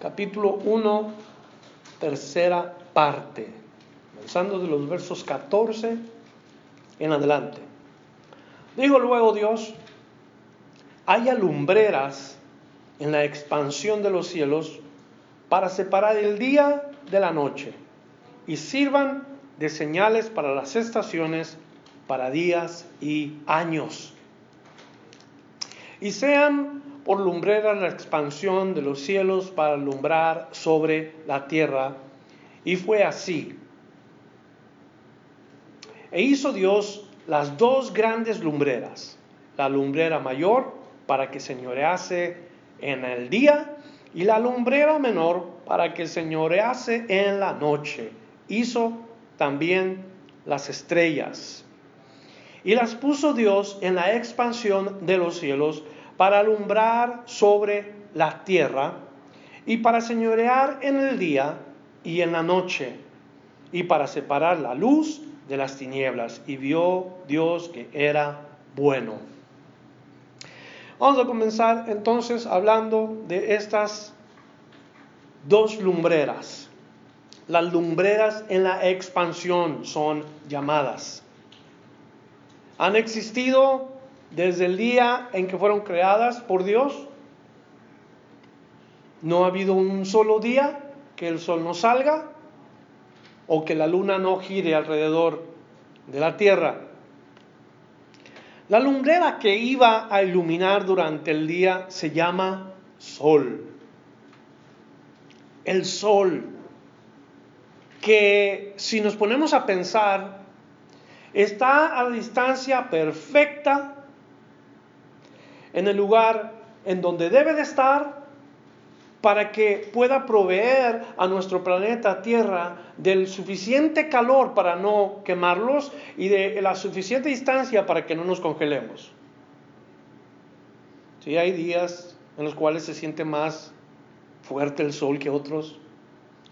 Capítulo 1, tercera parte, comenzando de los versos 14 en adelante. Digo luego Dios, haya lumbreras en la expansión de los cielos para separar el día de la noche y sirvan de señales para las estaciones, para días y años. Y sean por lumbreras la expansión de los cielos para alumbrar sobre la tierra. Y fue así. E hizo Dios las dos grandes lumbreras, la lumbrera mayor para que señorease en el día y la lumbrera menor para que señorease en la noche. Hizo también las estrellas. Y las puso Dios en la expansión de los cielos para alumbrar sobre la tierra y para señorear en el día y en la noche y para separar la luz de las tinieblas. Y vio Dios que era bueno. Vamos a comenzar entonces hablando de estas dos lumbreras. Las lumbreras en la expansión son llamadas. Han existido desde el día en que fueron creadas por Dios. No ha habido un solo día que el sol no salga o que la luna no gire alrededor de la tierra. La lumbrera que iba a iluminar durante el día se llama sol. El sol, que si nos ponemos a pensar, está a distancia perfecta en el lugar en donde debe de estar para que pueda proveer a nuestro planeta Tierra del suficiente calor para no quemarlos y de la suficiente distancia para que no nos congelemos. Sí, hay días en los cuales se siente más fuerte el sol que otros.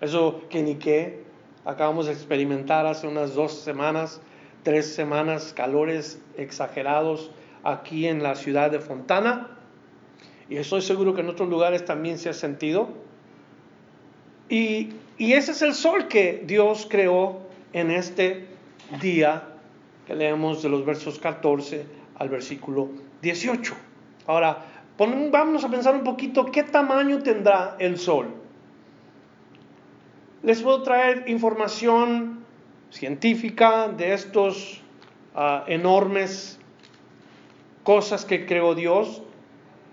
Eso que ni qué. Acabamos de experimentar hace unas dos semanas, tres semanas, calores exagerados aquí en la ciudad de Fontana y estoy seguro que en otros lugares también se ha sentido. Y, y ese es el sol que Dios creó en este día que leemos de los versos 14 al versículo 18. Ahora, vamos a pensar un poquito qué tamaño tendrá el sol. Les puedo traer información científica de estos uh, enormes cosas que creó Dios.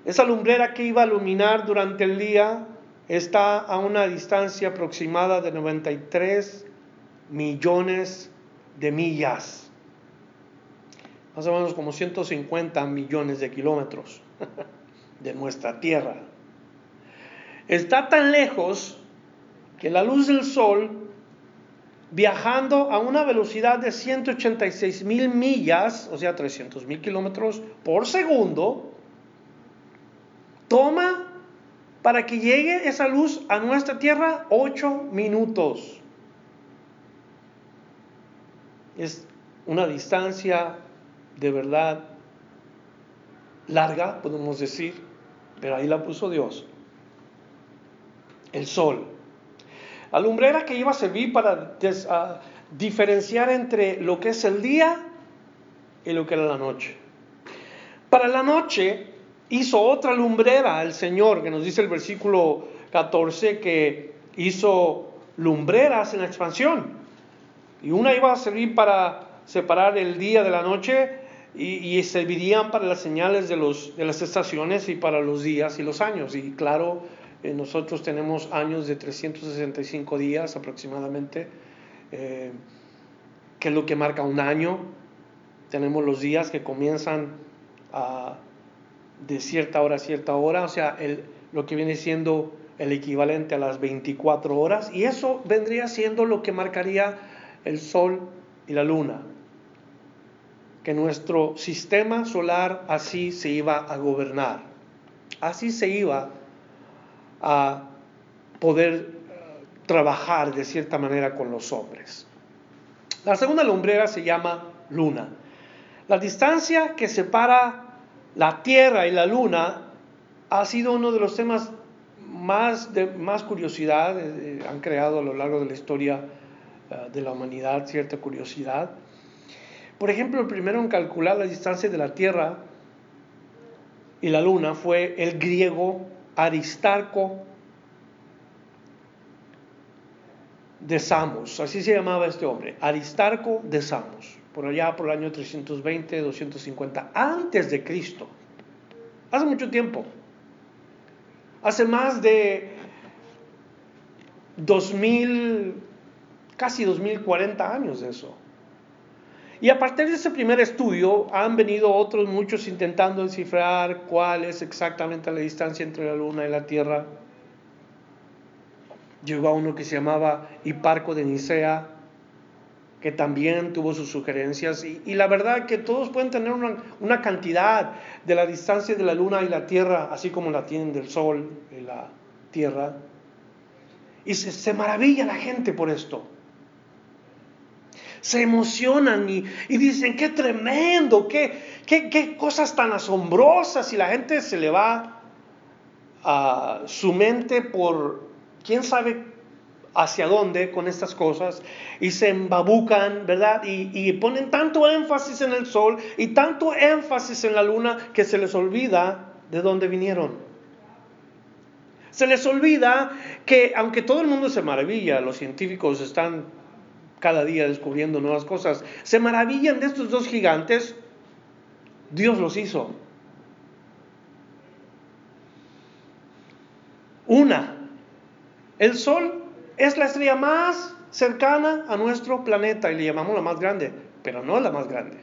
Esa lumbrera que iba a iluminar durante el día está a una distancia aproximada de 93 millones de millas. Más o menos como 150 millones de kilómetros de nuestra Tierra. Está tan lejos que la luz del sol viajando a una velocidad de 186 mil millas, o sea, 300 mil kilómetros por segundo, toma para que llegue esa luz a nuestra Tierra 8 minutos. Es una distancia de verdad larga, podemos decir, pero ahí la puso Dios. El sol la lumbrera que iba a servir para diferenciar entre lo que es el día y lo que era la noche. Para la noche hizo otra lumbrera el Señor, que nos dice el versículo 14, que hizo lumbreras en la expansión. Y una iba a servir para separar el día de la noche y, servirían para las señales de las estaciones y para los días y los años. Y claro, eh, nosotros tenemos años de 365 días aproximadamente, eh, que es lo que marca un año. Tenemos los días que comienzan a de cierta hora a cierta hora, o sea, el, lo que viene siendo el equivalente a las 24 horas, y eso vendría siendo lo que marcaría el sol y la luna, que nuestro sistema solar así se iba a gobernar, así se iba a poder eh, trabajar de cierta manera con los hombres. La segunda lumbrera se llama luna. La distancia que separa la Tierra y la Luna ha sido uno de los temas más de más curiosidad, eh, han creado a lo largo de la historia eh, de la humanidad cierta curiosidad. Por ejemplo, el primero en calcular la distancia de la Tierra y la Luna fue el griego Aristarco de Samos, así se llamaba este hombre, Aristarco de Samos, por allá por el año 320, 250 antes de Cristo. Hace mucho tiempo. Hace más de 2000, casi 2040 años de eso. Y a partir de ese primer estudio han venido otros muchos intentando descifrar cuál es exactamente la distancia entre la Luna y la Tierra. Llegó a uno que se llamaba Hiparco de Nicea, que también tuvo sus sugerencias. Y, la verdad que todos pueden tener una, cantidad de la distancia de la Luna y la Tierra, así como la tienen del Sol y la Tierra. Y se maravilla la gente por esto se emocionan y, dicen, qué tremendo, qué, qué, cosas tan asombrosas. Y la gente se le va a su mente por quién sabe hacia dónde con estas cosas y se embabucan, ¿verdad? Y, y, ponen tanto énfasis en el sol y tanto énfasis en la luna que se les olvida de dónde vinieron. Se les olvida que aunque todo el mundo se maravilla, los científicos están cada día descubriendo nuevas cosas, se maravillan de estos dos gigantes, Dios los hizo. Una, el Sol es la estrella más cercana a nuestro planeta y le llamamos la más grande, pero no la más grande.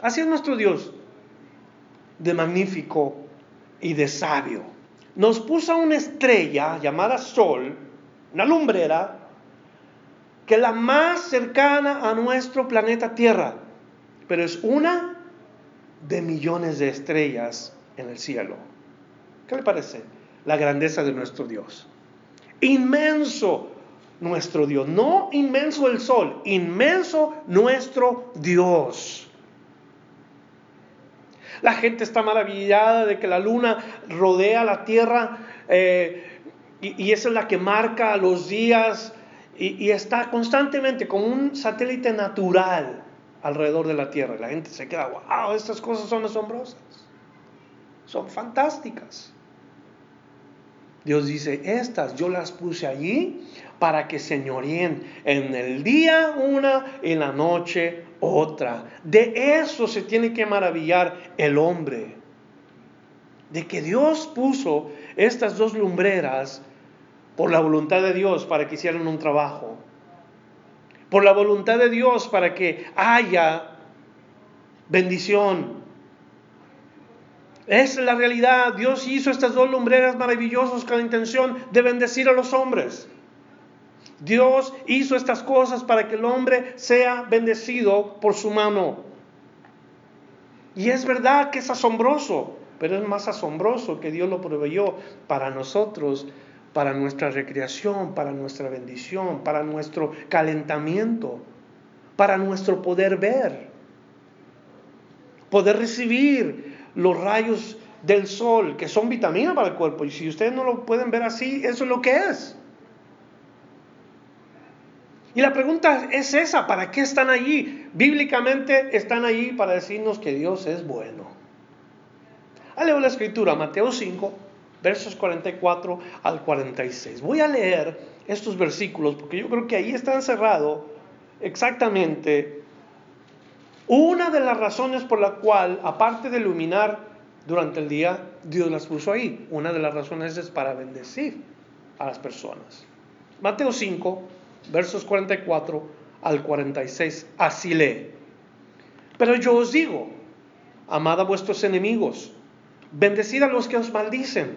Así es nuestro Dios, de magnífico y de sabio. Nos puso una estrella llamada Sol, una lumbrera, que es la más cercana a nuestro planeta Tierra, pero es una de millones de estrellas en el cielo. ¿Qué le parece? La grandeza de nuestro Dios. Inmenso nuestro Dios, no inmenso el sol, inmenso nuestro Dios. La gente está maravillada de que la luna rodea la tierra eh, y, y esa es la que marca los días y, está constantemente como un satélite natural alrededor de la Tierra. la gente se queda, wow, estas cosas son asombrosas, son fantásticas. Dios dice, estas yo las puse allí para que señoreen en el día una en la noche otra. De eso se tiene que maravillar el hombre. De que Dios puso estas dos lumbreras por la voluntad de Dios para que hicieran un trabajo, por la voluntad de Dios para que haya bendición. Es la realidad. Dios hizo estas dos lumbreras maravillosas con la intención de bendecir a los hombres. Dios hizo estas cosas para que el hombre sea bendecido por su mano. Y es verdad que es asombroso, pero es más asombroso que Dios lo proveyó para nosotros para nuestra recreación, para nuestra bendición, para nuestro calentamiento, para nuestro poder ver, poder recibir los rayos del sol, que son vitamina para el cuerpo. Y si ustedes no lo pueden ver así, eso es lo que es. Y la pregunta es esa, ¿para qué están allí? Bíblicamente están allí para decirnos que Dios es bueno. Ah, leo la escritura, Mateo 5, versos 44 al 46. Voy a leer estos versículos porque yo creo que ahí está encerrado exactamente una de las razones por la cual, aparte de iluminar durante el día, Dios las puso ahí. Una de las razones es para bendecir a las personas. Mateo 5, versos 44 al 46, así lee. Pero yo os digo, amad a vuestros enemigos bendecid a los que os maldicen,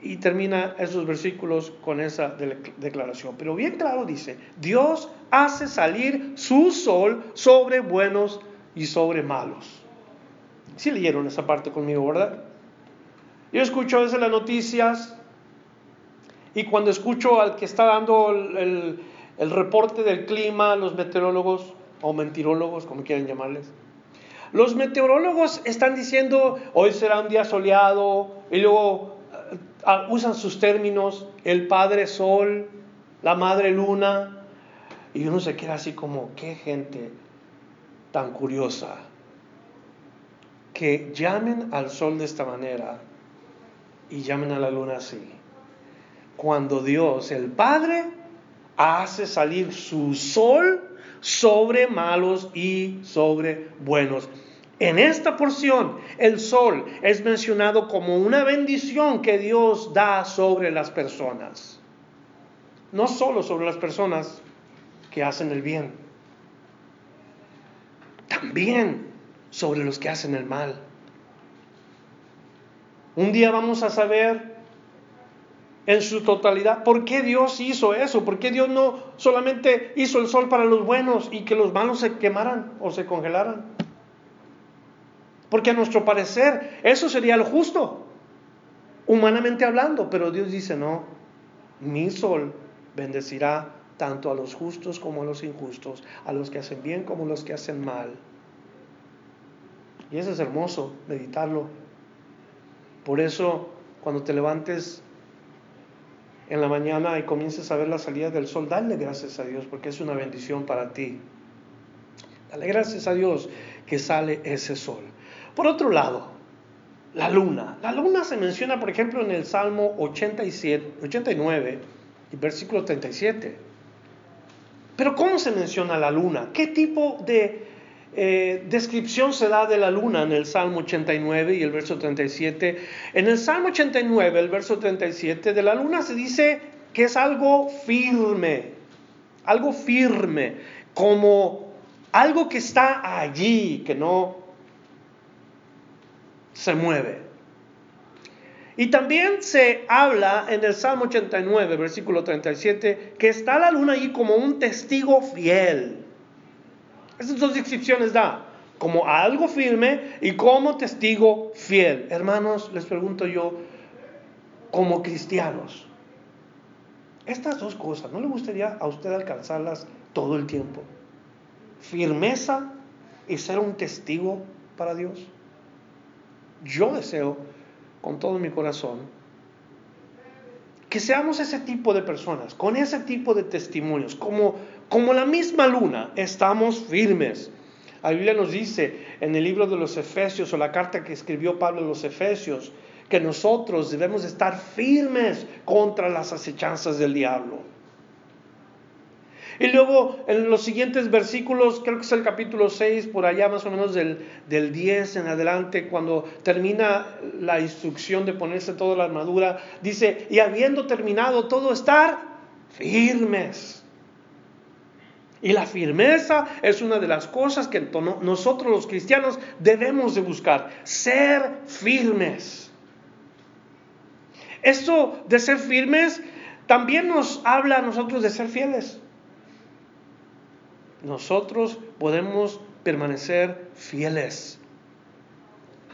Y termina esos versículos con esa declaración. Pero bien claro dice, Dios hace salir su sol sobre buenos y sobre malos. Si leyeron esa parte conmigo, ¿verdad? Yo escucho a veces las noticias y cuando escucho al que está dando el, el reporte del clima, los meteorólogos o mentirólogos, como quieran llamarles, los meteorólogos están diciendo hoy será un día soleado y luego usan sus términos, el Padre Sol, la Madre Luna, y uno se queda así como, qué gente tan curiosa, que llamen al Sol de esta manera y llamen a la Luna así. Cuando Dios, el Padre, hace salir su sol sobre malos y sobre buenos. En esta porción, el sol es mencionado como una bendición que Dios da sobre las personas. No solo sobre las personas que hacen el bien, también sobre los que hacen el mal. Un día vamos a saber en su totalidad. ¿Por qué Dios hizo eso? ¿Por qué Dios no solamente hizo el sol para los buenos y que los malos se quemaran o se congelaran? Porque a nuestro parecer eso sería lo justo, humanamente hablando, pero Dios dice, no, mi sol bendecirá tanto a los justos como a los injustos, a los que hacen bien como a los que hacen mal. Y eso es hermoso, meditarlo. Por eso, cuando te levantes en la mañana y comiences a ver la salida del sol, dale gracias a Dios porque es una bendición para ti. Dale gracias a Dios que sale ese sol. Por otro lado, la luna. La luna se menciona, por ejemplo, en el Salmo 87, 89 y versículo 37. Pero ¿cómo se menciona la luna? ¿Qué tipo de eh, descripción se da de la luna en el Salmo 89 y el verso 37. En el Salmo 89, el verso 37, de la luna se dice que es algo firme, algo firme, como algo que está allí, que no se mueve. Y también se habla en el Salmo 89, versículo 37, que está la luna allí como un testigo fiel. Esas dos descripciones da, como algo firme y como testigo fiel. Hermanos, les pregunto yo, como cristianos, estas dos cosas, ¿no le gustaría a usted alcanzarlas todo el tiempo? Firmeza y ser un testigo para Dios. Yo deseo con todo mi corazón que seamos ese tipo de personas, con ese tipo de testimonios, como como la misma luna, estamos firmes. La Biblia nos dice en el libro de los Efesios o la carta que escribió Pablo a los Efesios que nosotros debemos estar firmes contra las acechanzas del diablo. Y luego en los siguientes versículos, creo que es el capítulo 6, por allá más o menos del, del 10 en adelante, cuando termina la instrucción de ponerse toda la armadura, dice, y habiendo terminado todo, estar firmes. Y la firmeza es una de las cosas que nosotros los cristianos debemos de buscar, ser firmes. Esto de ser firmes también nos habla a nosotros de ser fieles. Nosotros podemos permanecer fieles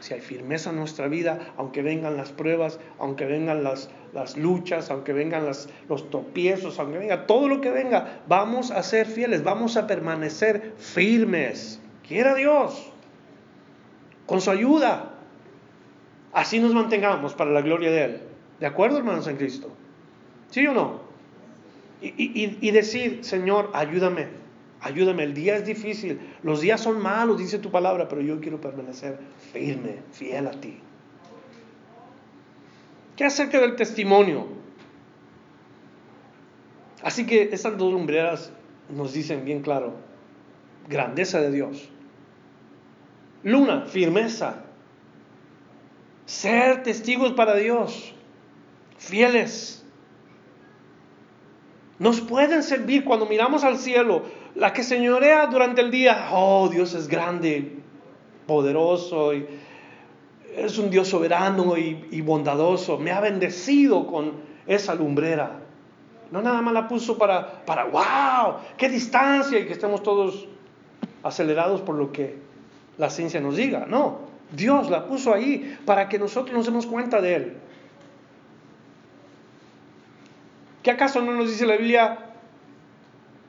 si hay firmeza en nuestra vida, aunque vengan las pruebas, aunque vengan las, luchas, aunque vengan los tropiezos, aunque venga todo lo que venga, vamos a ser fieles, vamos a permanecer firmes. Quiera Dios, con su ayuda. Así nos mantengamos para la gloria de Él. ¿De acuerdo, hermanos en Cristo? ¿Sí o no? Y, y decir, Señor, ayúdame, Ayúdame, el día es difícil, los días son malos, dice tu palabra, pero yo quiero permanecer firme, fiel a ti. ¿Qué acerca del testimonio? Así que estas dos lumbreras nos dicen bien claro, grandeza de Dios. Luna, firmeza. Ser testigos para Dios, fieles. Nos pueden servir cuando miramos al cielo, la que señorea durante el día, oh Dios es grande, poderoso es un Dios soberano y, bondadoso. Me ha bendecido con esa lumbrera. No nada más la puso para, para, wow, qué distancia y que estemos todos acelerados por lo que la ciencia nos diga. No, Dios la puso ahí para que nosotros nos demos cuenta de Él. ¿Qué acaso no nos dice la Biblia?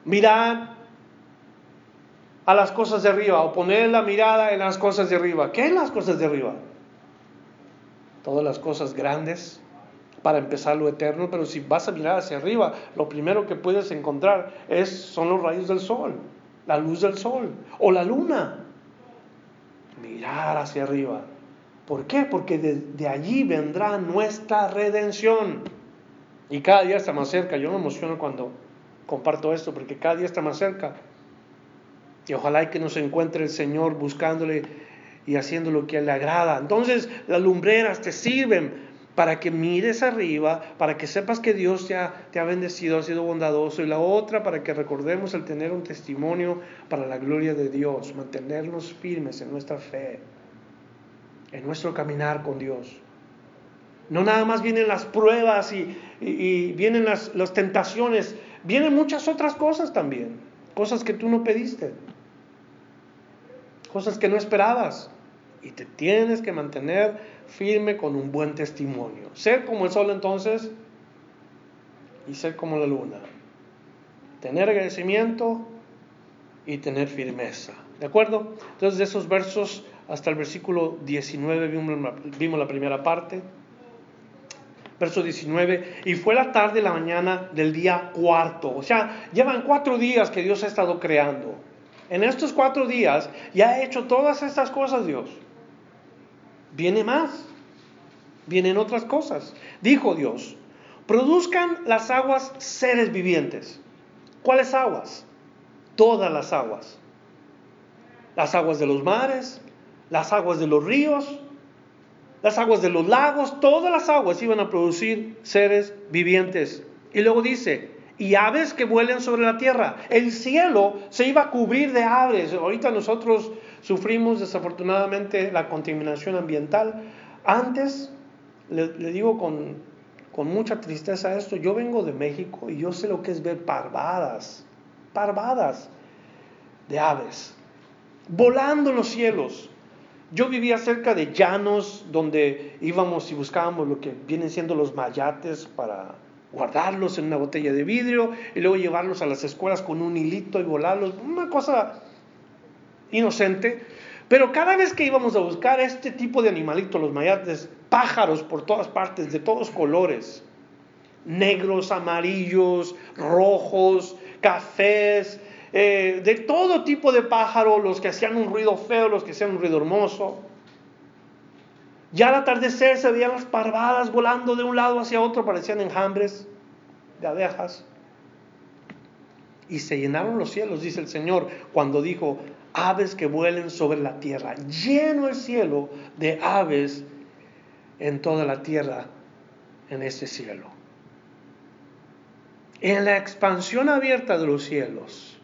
Mirad a las cosas de arriba o poner la mirada en las cosas de arriba. ¿Qué en las cosas de arriba? Todas las cosas grandes para empezar lo eterno, pero si vas a mirar hacia arriba, lo primero que puedes encontrar es, son los rayos del sol, la luz del sol o la luna. Mirar hacia arriba. ¿Por qué? Porque de, de allí vendrá nuestra redención. Y cada día está más cerca. Yo me emociono cuando comparto esto, porque cada día está más cerca. Y ojalá que nos encuentre el Señor buscándole y haciendo lo que le agrada. Entonces las lumbreras te sirven para que mires arriba, para que sepas que Dios te ha, te ha bendecido, ha sido bondadoso. Y la otra para que recordemos el tener un testimonio para la gloria de Dios, mantenernos firmes en nuestra fe, en nuestro caminar con Dios. No nada más vienen las pruebas y, vienen las tentaciones, vienen muchas otras cosas también, cosas que tú no pediste cosas que no esperabas. Y te tienes que mantener firme con un buen testimonio. Ser como el sol entonces y ser como la luna. Tener agradecimiento y tener firmeza. ¿De acuerdo? Entonces de esos versos hasta el versículo 19 vimos, la primera parte. Verso 19, y fue la tarde, la mañana del día cuarto. O sea, llevan cuatro días que Dios ha estado creando. En estos cuatro días ya ha hecho todas estas cosas Dios. Viene más. Vienen otras cosas. Dijo Dios, produzcan las aguas seres vivientes. ¿Cuáles aguas? Todas las aguas. Las aguas de los mares, las aguas de los ríos, las aguas de los lagos, todas las aguas iban a producir seres vivientes. Y luego dice, y aves que vuelen sobre la tierra. El cielo se iba a cubrir de aves. Ahorita nosotros sufrimos desafortunadamente la contaminación ambiental. Antes, le, digo con, con, mucha tristeza esto, yo vengo de México y yo sé lo que es ver parvadas, parvadas de aves, volando los cielos. Yo vivía cerca de llanos donde íbamos y buscábamos lo que vienen siendo los mayates para guardarlos en una botella de vidrio y luego llevarlos a las escuelas con un hilito y volarlos, una cosa inocente. Pero cada vez que íbamos a buscar este tipo de animalitos, los mayates, pájaros por todas partes, de todos colores, negros, amarillos, rojos, cafés, eh, de todo tipo de pájaros, los que hacían un ruido feo, los que hacían un ruido hermoso. Ya al atardecer se veían las parvadas volando de un lado hacia otro, parecían enjambres de abejas. Y se llenaron los cielos, dice el Señor, cuando dijo, aves que vuelen sobre la tierra. Lleno el cielo de aves en toda la tierra, en ese cielo. En la expansión abierta de los cielos.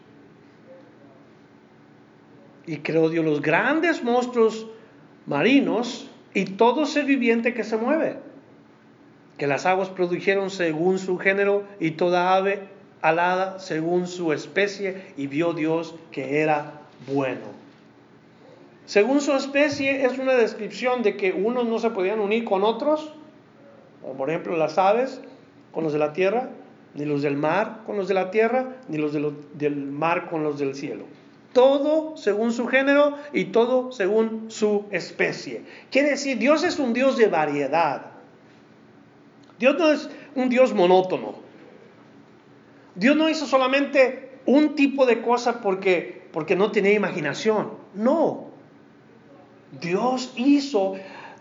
Y creó Dios los grandes monstruos marinos y todo ser viviente que se mueve. Que las aguas produjeron según su género y toda ave alada según su especie y vio Dios que era bueno. Según su especie es una descripción de que unos no se podían unir con otros, por ejemplo las aves con los de la tierra, ni los del mar con los de la tierra, ni los del mar con los del cielo todo según su género y todo según su especie. Quiere decir, Dios es un Dios de variedad. Dios no es un Dios monótono. Dios no hizo solamente un tipo de cosa porque, porque no tenía imaginación. No. Dios hizo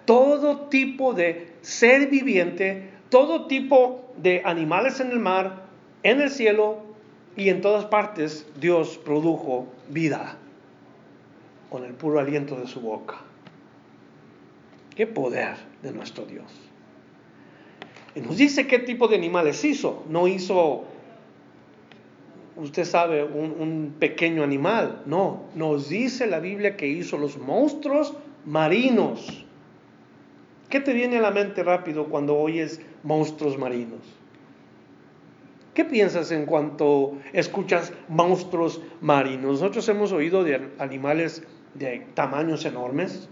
todo tipo de ser viviente, todo tipo de animales en el mar, en el cielo y en todas partes, Dios produjo vida con el puro aliento de su boca. Qué poder de nuestro Dios. Y nos dice qué tipo de animales hizo. No hizo, usted sabe, un, un, pequeño animal. No, nos dice la Biblia que hizo los monstruos marinos. ¿Qué te viene a la mente rápido cuando oyes monstruos marinos? ¿Qué piensas en cuanto escuchas monstruos marinos? Nosotros hemos oído de animales de tamaños enormes,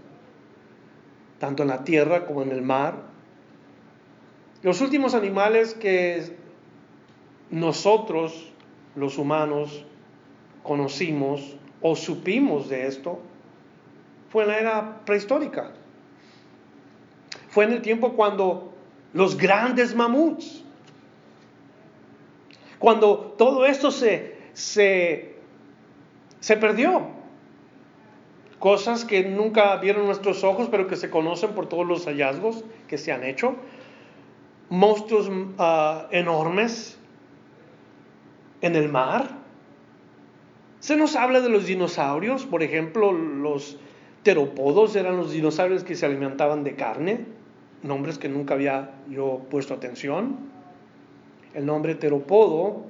tanto en la tierra como en el mar. Los últimos animales que nosotros, los humanos, conocimos o supimos de esto fue en la era prehistórica. Fue en el tiempo cuando los grandes mamuts, cuando todo esto se, se, se perdió. Cosas que nunca vieron nuestros ojos, pero que se conocen por todos los hallazgos que se han hecho. Monstruos uh, enormes en el mar. Se nos habla de los dinosaurios, por ejemplo, los teropodos eran los dinosaurios que se alimentaban de carne nombres que nunca había yo puesto atención. El nombre teropodo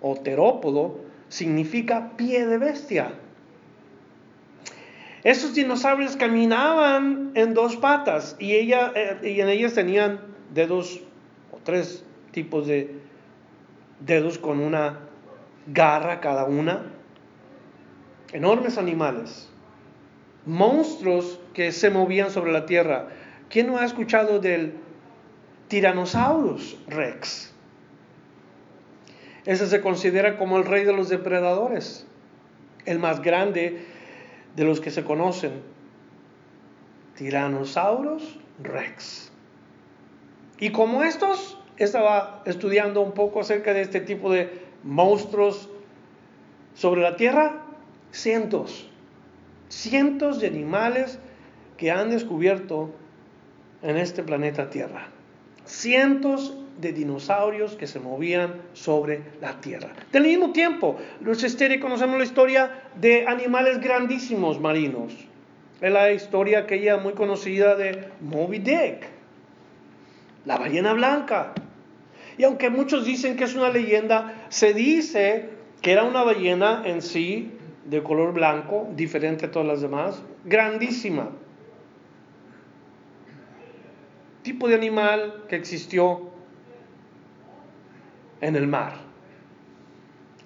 o terópodo significa pie de bestia. Esos dinosaurios caminaban en dos patas y, eh, y en ellas tenían dedos o tres tipos de dedos con una garra cada una. Enormes animales, monstruos que se movían sobre la tierra. ¿Quién no ha escuchado del Tyrannosaurus Rex? Ese se considera como el rey de los depredadores, el más grande de los que se conocen. Tyrannosaurus Rex. Y como estos, estaba estudiando un poco acerca de este tipo de monstruos sobre la Tierra, cientos, cientos de animales que han descubierto en este planeta Tierra. Cientos de dinosaurios que se movían sobre la Tierra. Del mismo tiempo, los Esteri conocemos la historia de animales grandísimos marinos. Es la historia aquella muy conocida de Moby Dick, la ballena blanca. Y aunque muchos dicen que es una leyenda, se dice que era una ballena en sí de color blanco, diferente a todas las demás, grandísima tipo de animal que existió en el mar.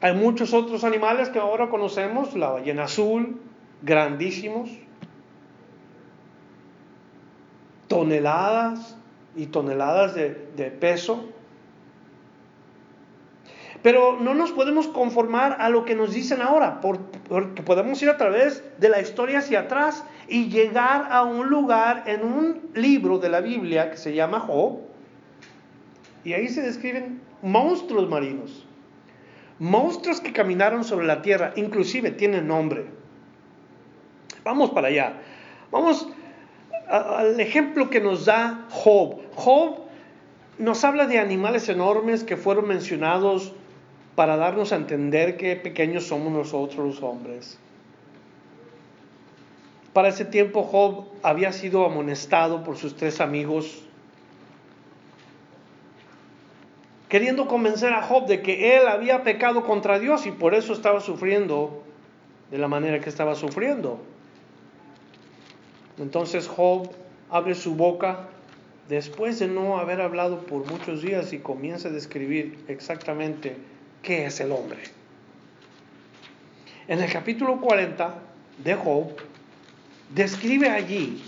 Hay muchos otros animales que ahora conocemos, la ballena azul, grandísimos, toneladas y toneladas de, peso. Pero no nos podemos conformar a lo que nos dicen ahora, porque podemos ir a través de la historia hacia atrás y llegar a un lugar en un libro de la Biblia que se llama Job. Y ahí se describen monstruos marinos. Monstruos que caminaron sobre la tierra, inclusive tienen nombre. Vamos para allá. Vamos al ejemplo que nos da Job. Job nos habla de animales enormes que fueron mencionados para darnos a entender qué pequeños somos nosotros los hombres. Para ese tiempo Job había sido amonestado por sus tres amigos, queriendo convencer a Job de que él había pecado contra Dios y por eso estaba sufriendo de la manera que estaba sufriendo. Entonces Job abre su boca después de no haber hablado por muchos días y comienza a describir exactamente qué es el hombre. En el capítulo 40 de Job, describe allí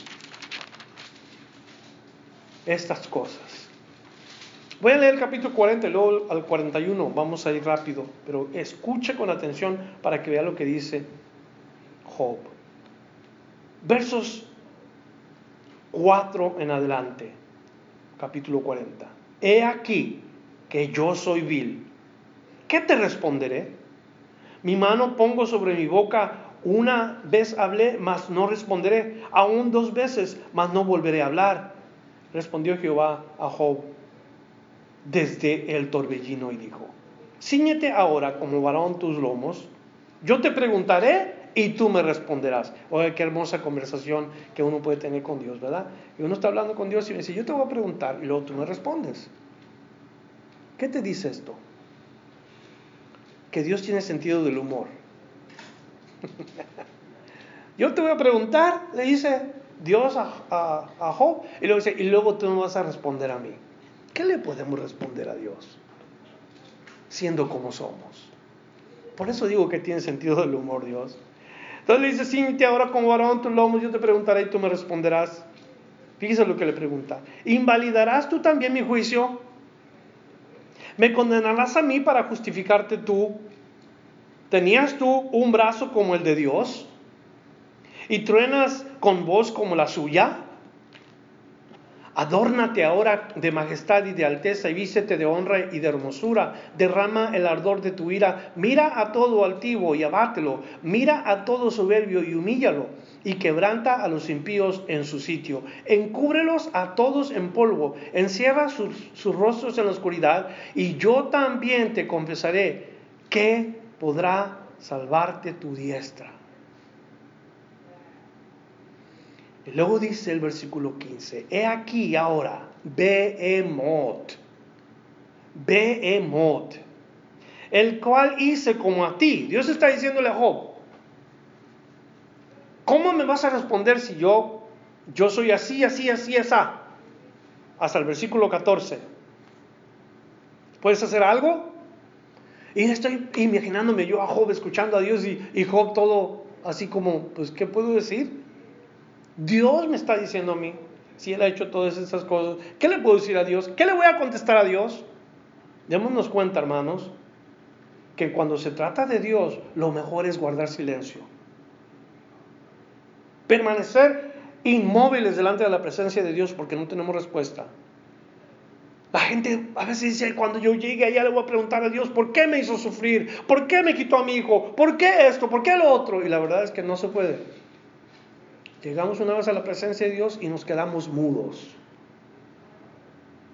estas cosas. Voy a leer el capítulo 40 y luego al 41, vamos a ir rápido, pero escuche con atención para que vea lo que dice Job. Versos 4 en adelante, capítulo 40. He aquí que yo soy vil. ¿Qué te responderé? Mi mano pongo sobre mi boca Una vez hablé, mas no responderé. Aún dos veces, mas no volveré a hablar. Respondió Jehová a Job desde el torbellino y dijo, ciñete ahora como varón tus lomos, yo te preguntaré y tú me responderás. Oye, qué hermosa conversación que uno puede tener con Dios, ¿verdad? Y uno está hablando con Dios y dice, yo te voy a preguntar y luego tú me respondes. ¿Qué te dice esto? Que Dios tiene sentido del humor. yo te voy a preguntar, le dice Dios a, Job, y luego dice, y luego tú me vas a responder a mí. ¿Qué le podemos responder a Dios? Siendo como somos. Por eso digo que tiene sentido del humor Dios. Entonces le dice, siente ahora como varón tus lomos, yo te preguntaré y tú me responderás. Fíjese lo que le pregunta. ¿Invalidarás tú también mi juicio? ¿Me condenarás a mí para justificarte tú? ¿Tenías tú un brazo como el de Dios? ¿Y truenas con voz como la suya? Adórnate ahora de majestad y de alteza y vístete de honra y de hermosura. Derrama el ardor de tu ira. Mira a todo altivo y abátelo. Mira a todo soberbio y humíllalo. Y quebranta a los impíos en su sitio. Encúbrelos a todos en polvo. Encierra sus, sus rostros en la oscuridad. Y yo también te confesaré que podrá salvarte tu diestra. Y luego dice el versículo 15, he aquí ahora, Behemoth, Behemoth, el cual hice como a ti. Dios está diciéndole a Job, ¿cómo me vas a responder si yo, yo soy así, así, así, así? Hasta el versículo 14. ¿Puedes hacer algo? Y estoy imaginándome yo a Job escuchando a Dios y, y Job todo así como, pues, ¿qué puedo decir? Dios me está diciendo a mí, si Él ha hecho todas esas cosas, ¿qué le puedo decir a Dios? ¿Qué le voy a contestar a Dios? Démonos cuenta, hermanos, que cuando se trata de Dios, lo mejor es guardar silencio. Permanecer inmóviles delante de la presencia de Dios porque no tenemos respuesta. La gente a veces dice, cuando yo llegue allá le voy a preguntar a Dios, ¿por qué me hizo sufrir? ¿Por qué me quitó a mi hijo? ¿Por qué esto? ¿Por qué lo otro? Y la verdad es que no se puede. Llegamos una vez a la presencia de Dios y nos quedamos mudos,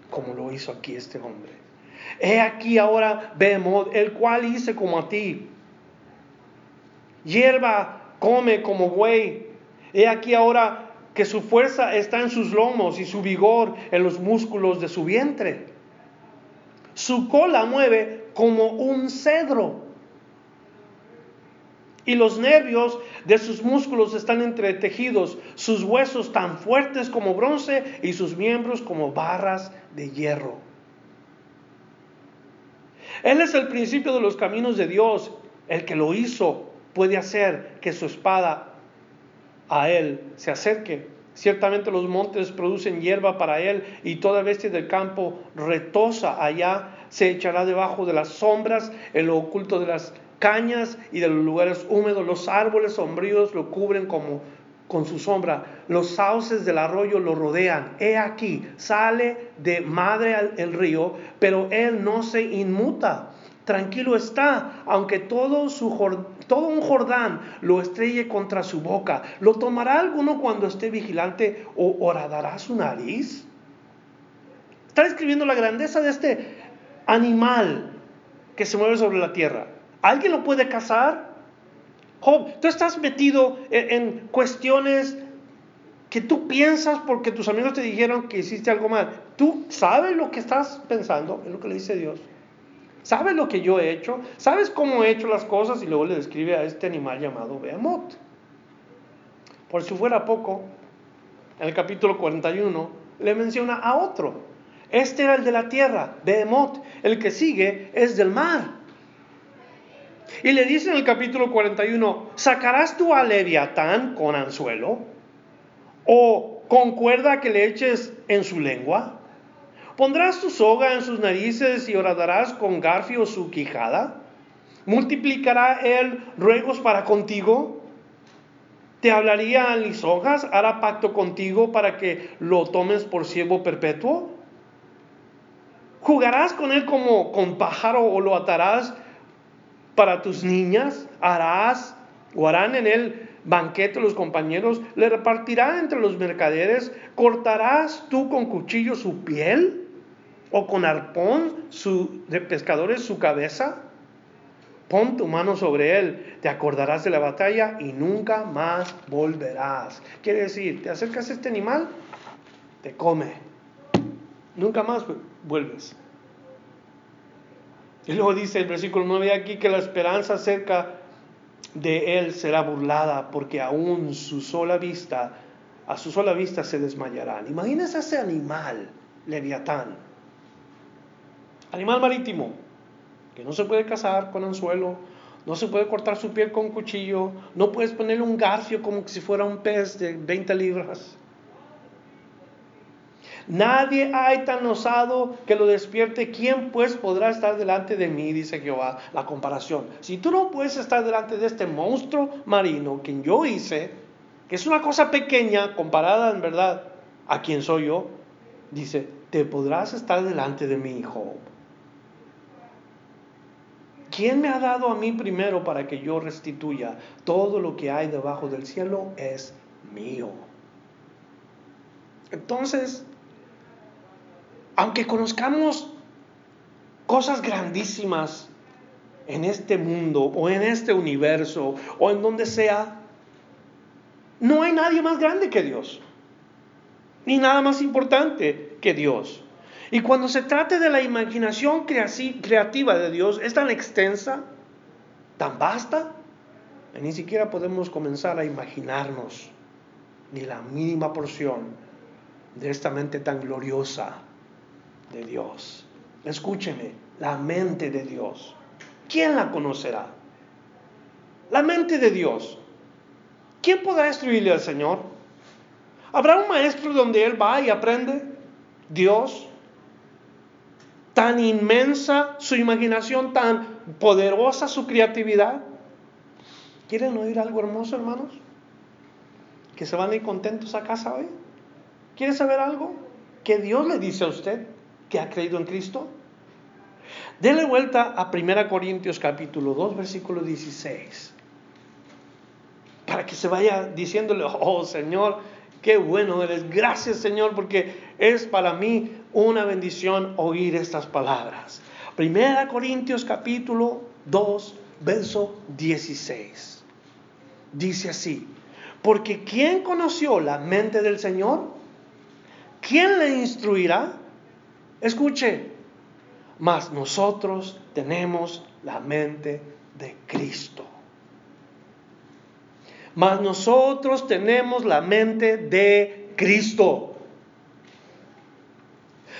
como lo hizo aquí este hombre. He aquí ahora vemos, el cual hice como a ti. Hierba come como buey. He aquí ahora que su fuerza está en sus lomos y su vigor en los músculos de su vientre. Su cola mueve como un cedro y los nervios de sus músculos están entretejidos, sus huesos tan fuertes como bronce y sus miembros como barras de hierro. Él es el principio de los caminos de Dios. El que lo hizo puede hacer que su espada a él se acerque. Ciertamente los montes producen hierba para él y toda bestia del campo retosa allá se echará debajo de las sombras en lo oculto de las cañas y de los lugares húmedos, los árboles sombríos lo cubren como con su sombra, los sauces del arroyo lo rodean. He aquí, sale de madre el río, pero él no se inmuta. Tranquilo está, aunque todo, su, todo un Jordán lo estrelle contra su boca. ¿Lo tomará alguno cuando esté vigilante o horadará su nariz? Está describiendo la grandeza de este animal que se mueve sobre la tierra. ¿Alguien lo puede casar? Job, tú estás metido en, cuestiones que tú piensas porque tus amigos te dijeron que hiciste algo mal. Tú sabes lo que estás pensando, es lo que le dice Dios. Sabes lo que yo he hecho, sabes cómo he hecho las cosas y luego le describe a este animal llamado Behemoth. Por si fuera poco, en el capítulo 41 le menciona a otro. Este era el de la tierra, Behemoth. El que sigue es del mar. Y le dice en el capítulo 41, ¿sacarás tú a Leviatán con anzuelo? ¿O con cuerda que le eches en su lengua? ¿Pondrás tu soga en sus narices y horadarás con garfio su quijada? ¿Multiplicará él ruegos para contigo? ¿Te hablaría a lisonjas? ¿Hará pacto contigo para que lo tomes por siervo perpetuo? ¿Jugarás con él como con pájaro o lo atarás para tus niñas, harás o harán en él banquete los compañeros, le repartirán entre los mercaderes, cortarás tú con cuchillo su piel o con arpón su, de pescadores su cabeza. Pon tu mano sobre él, te acordarás de la batalla y nunca más volverás. Quiere decir, te acercas a este animal, te come. Nunca más vuelves. Y luego dice el versículo 9 aquí que la esperanza cerca de él será burlada porque aún su sola vista, a su sola vista se desmayarán. Imagínense ese animal, leviatán, animal marítimo, que no se puede cazar con anzuelo, no se puede cortar su piel con cuchillo, no puedes ponerle un garfio como si fuera un pez de 20 libras. Nadie hay tan osado que lo despierte. ¿Quién pues podrá estar delante de mí? Dice Jehová. La comparación. Si tú no puedes estar delante de este monstruo marino que yo hice, que es una cosa pequeña comparada en verdad a quien soy yo, dice, te podrás estar delante de mí, Job. ¿Quién me ha dado a mí primero para que yo restituya todo lo que hay debajo del cielo? Es mío. Entonces, aunque conozcamos cosas grandísimas en este mundo o en este universo o en donde sea, no hay nadie más grande que Dios, ni nada más importante que Dios. Y cuando se trate de la imaginación creativa de Dios, es tan extensa, tan vasta, que ni siquiera podemos comenzar a imaginarnos ni la mínima porción de esta mente tan gloriosa de Dios. Escúcheme, la mente de Dios. ¿Quién la conocerá? La mente de Dios. ¿Quién podrá instruirle al Señor? ¿Habrá un maestro donde Él va y aprende? Dios. Tan inmensa su imaginación, tan poderosa su creatividad. ¿Quieren oír algo hermoso, hermanos? ¿Que se van a ir contentos a casa hoy? ¿Quieren saber algo? Que Dios le dice a usted que ha creído en Cristo? Dele vuelta a 1 Corintios capítulo 2, versículo 16. Para que se vaya diciéndole, oh Señor, qué bueno eres. Gracias Señor, porque es para mí una bendición oír estas palabras. 1 Corintios capítulo 2, verso 16. Dice así, porque ¿quién conoció la mente del Señor? ¿Quién le instruirá? Escuche, mas nosotros tenemos la mente de Cristo. Mas nosotros tenemos la mente de Cristo.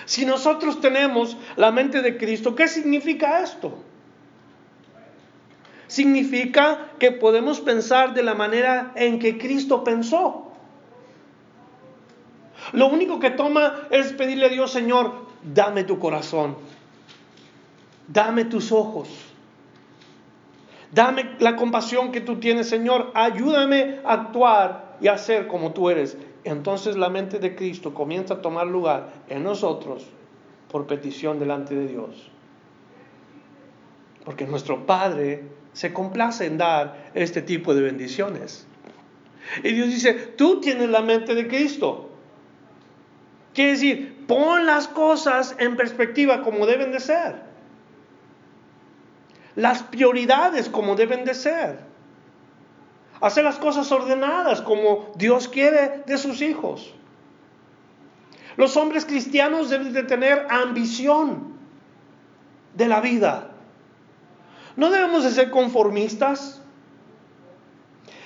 Si nosotros tenemos la mente de Cristo, ¿qué significa esto? Significa que podemos pensar de la manera en que Cristo pensó. Lo único que toma es pedirle a Dios, Señor, dame tu corazón, dame tus ojos, dame la compasión que tú tienes, Señor, ayúdame a actuar y a ser como tú eres. Entonces la mente de Cristo comienza a tomar lugar en nosotros por petición delante de Dios. Porque nuestro Padre se complace en dar este tipo de bendiciones. Y Dios dice, tú tienes la mente de Cristo. Quiere decir, pon las cosas en perspectiva como deben de ser. Las prioridades como deben de ser. Hacer las cosas ordenadas como Dios quiere de sus hijos. Los hombres cristianos deben de tener ambición de la vida. No debemos de ser conformistas.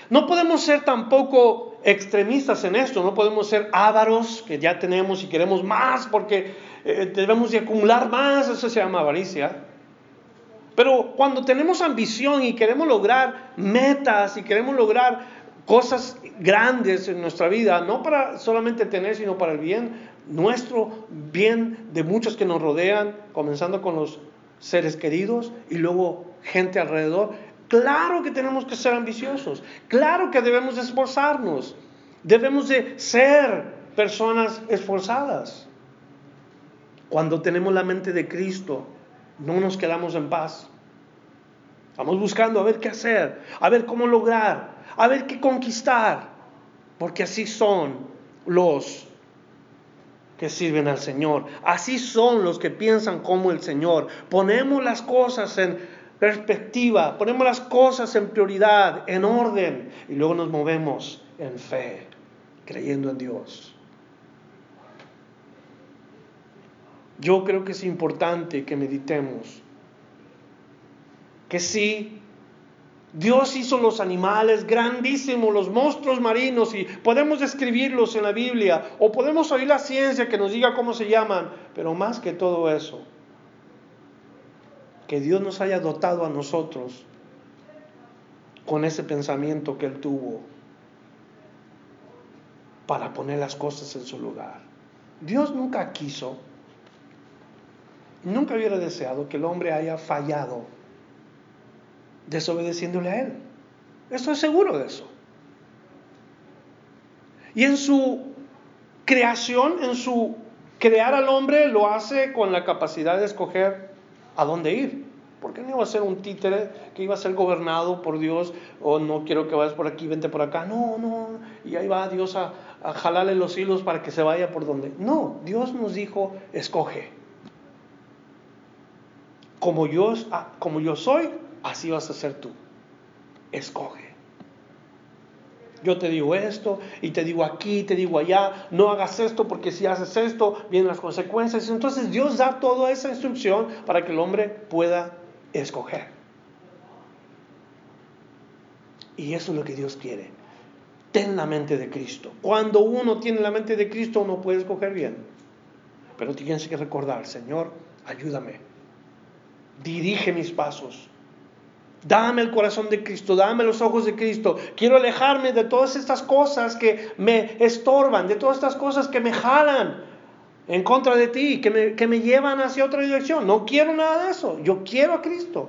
No podemos ser tampoco extremistas en esto, no podemos ser ávaros, que ya tenemos y queremos más porque eh, debemos de acumular más, eso se llama avaricia. Pero cuando tenemos ambición y queremos lograr metas y queremos lograr cosas grandes en nuestra vida, no para solamente tener, sino para el bien nuestro, bien de muchos que nos rodean, comenzando con los seres queridos y luego gente alrededor, Claro que tenemos que ser ambiciosos, claro que debemos esforzarnos, debemos de ser personas esforzadas. Cuando tenemos la mente de Cristo, no nos quedamos en paz. Estamos buscando a ver qué hacer, a ver cómo lograr, a ver qué conquistar, porque así son los que sirven al Señor. Así son los que piensan como el Señor. Ponemos las cosas en perspectiva, ponemos las cosas en prioridad, en orden, y luego nos movemos en fe, creyendo en Dios. Yo creo que es importante que meditemos que sí, Dios hizo los animales grandísimos, los monstruos marinos, y podemos describirlos en la Biblia, o podemos oír la ciencia que nos diga cómo se llaman, pero más que todo eso, que Dios nos haya dotado a nosotros con ese pensamiento que Él tuvo para poner las cosas en su lugar. Dios nunca quiso, nunca hubiera deseado que el hombre haya fallado desobedeciéndole a Él. Estoy seguro de eso. Y en su creación, en su crear al hombre, lo hace con la capacidad de escoger a dónde ir. Porque no iba a ser un títere que iba a ser gobernado por Dios, o no quiero que vayas por aquí, vente por acá. No, no. Y ahí va Dios a, a jalarle los hilos para que se vaya por donde. No, Dios nos dijo, escoge. Como ah, como yo soy, así vas a ser tú. Escoge. Yo te digo esto y te digo aquí, te digo allá, no hagas esto porque si haces esto vienen las consecuencias. Entonces Dios da toda esa instrucción para que el hombre pueda escoger. Y eso es lo que Dios quiere. Ten la mente de Cristo. Cuando uno tiene la mente de Cristo, uno puede escoger bien. Pero tienes que recordar, Señor, ayúdame. Dirige mis pasos. Dame el corazón de Cristo, dame los ojos de Cristo. Quiero alejarme de todas estas cosas que me estorban, de todas estas cosas que me jalan en contra de ti, que me, que me llevan hacia otra dirección. No quiero nada de eso. Yo quiero a Cristo.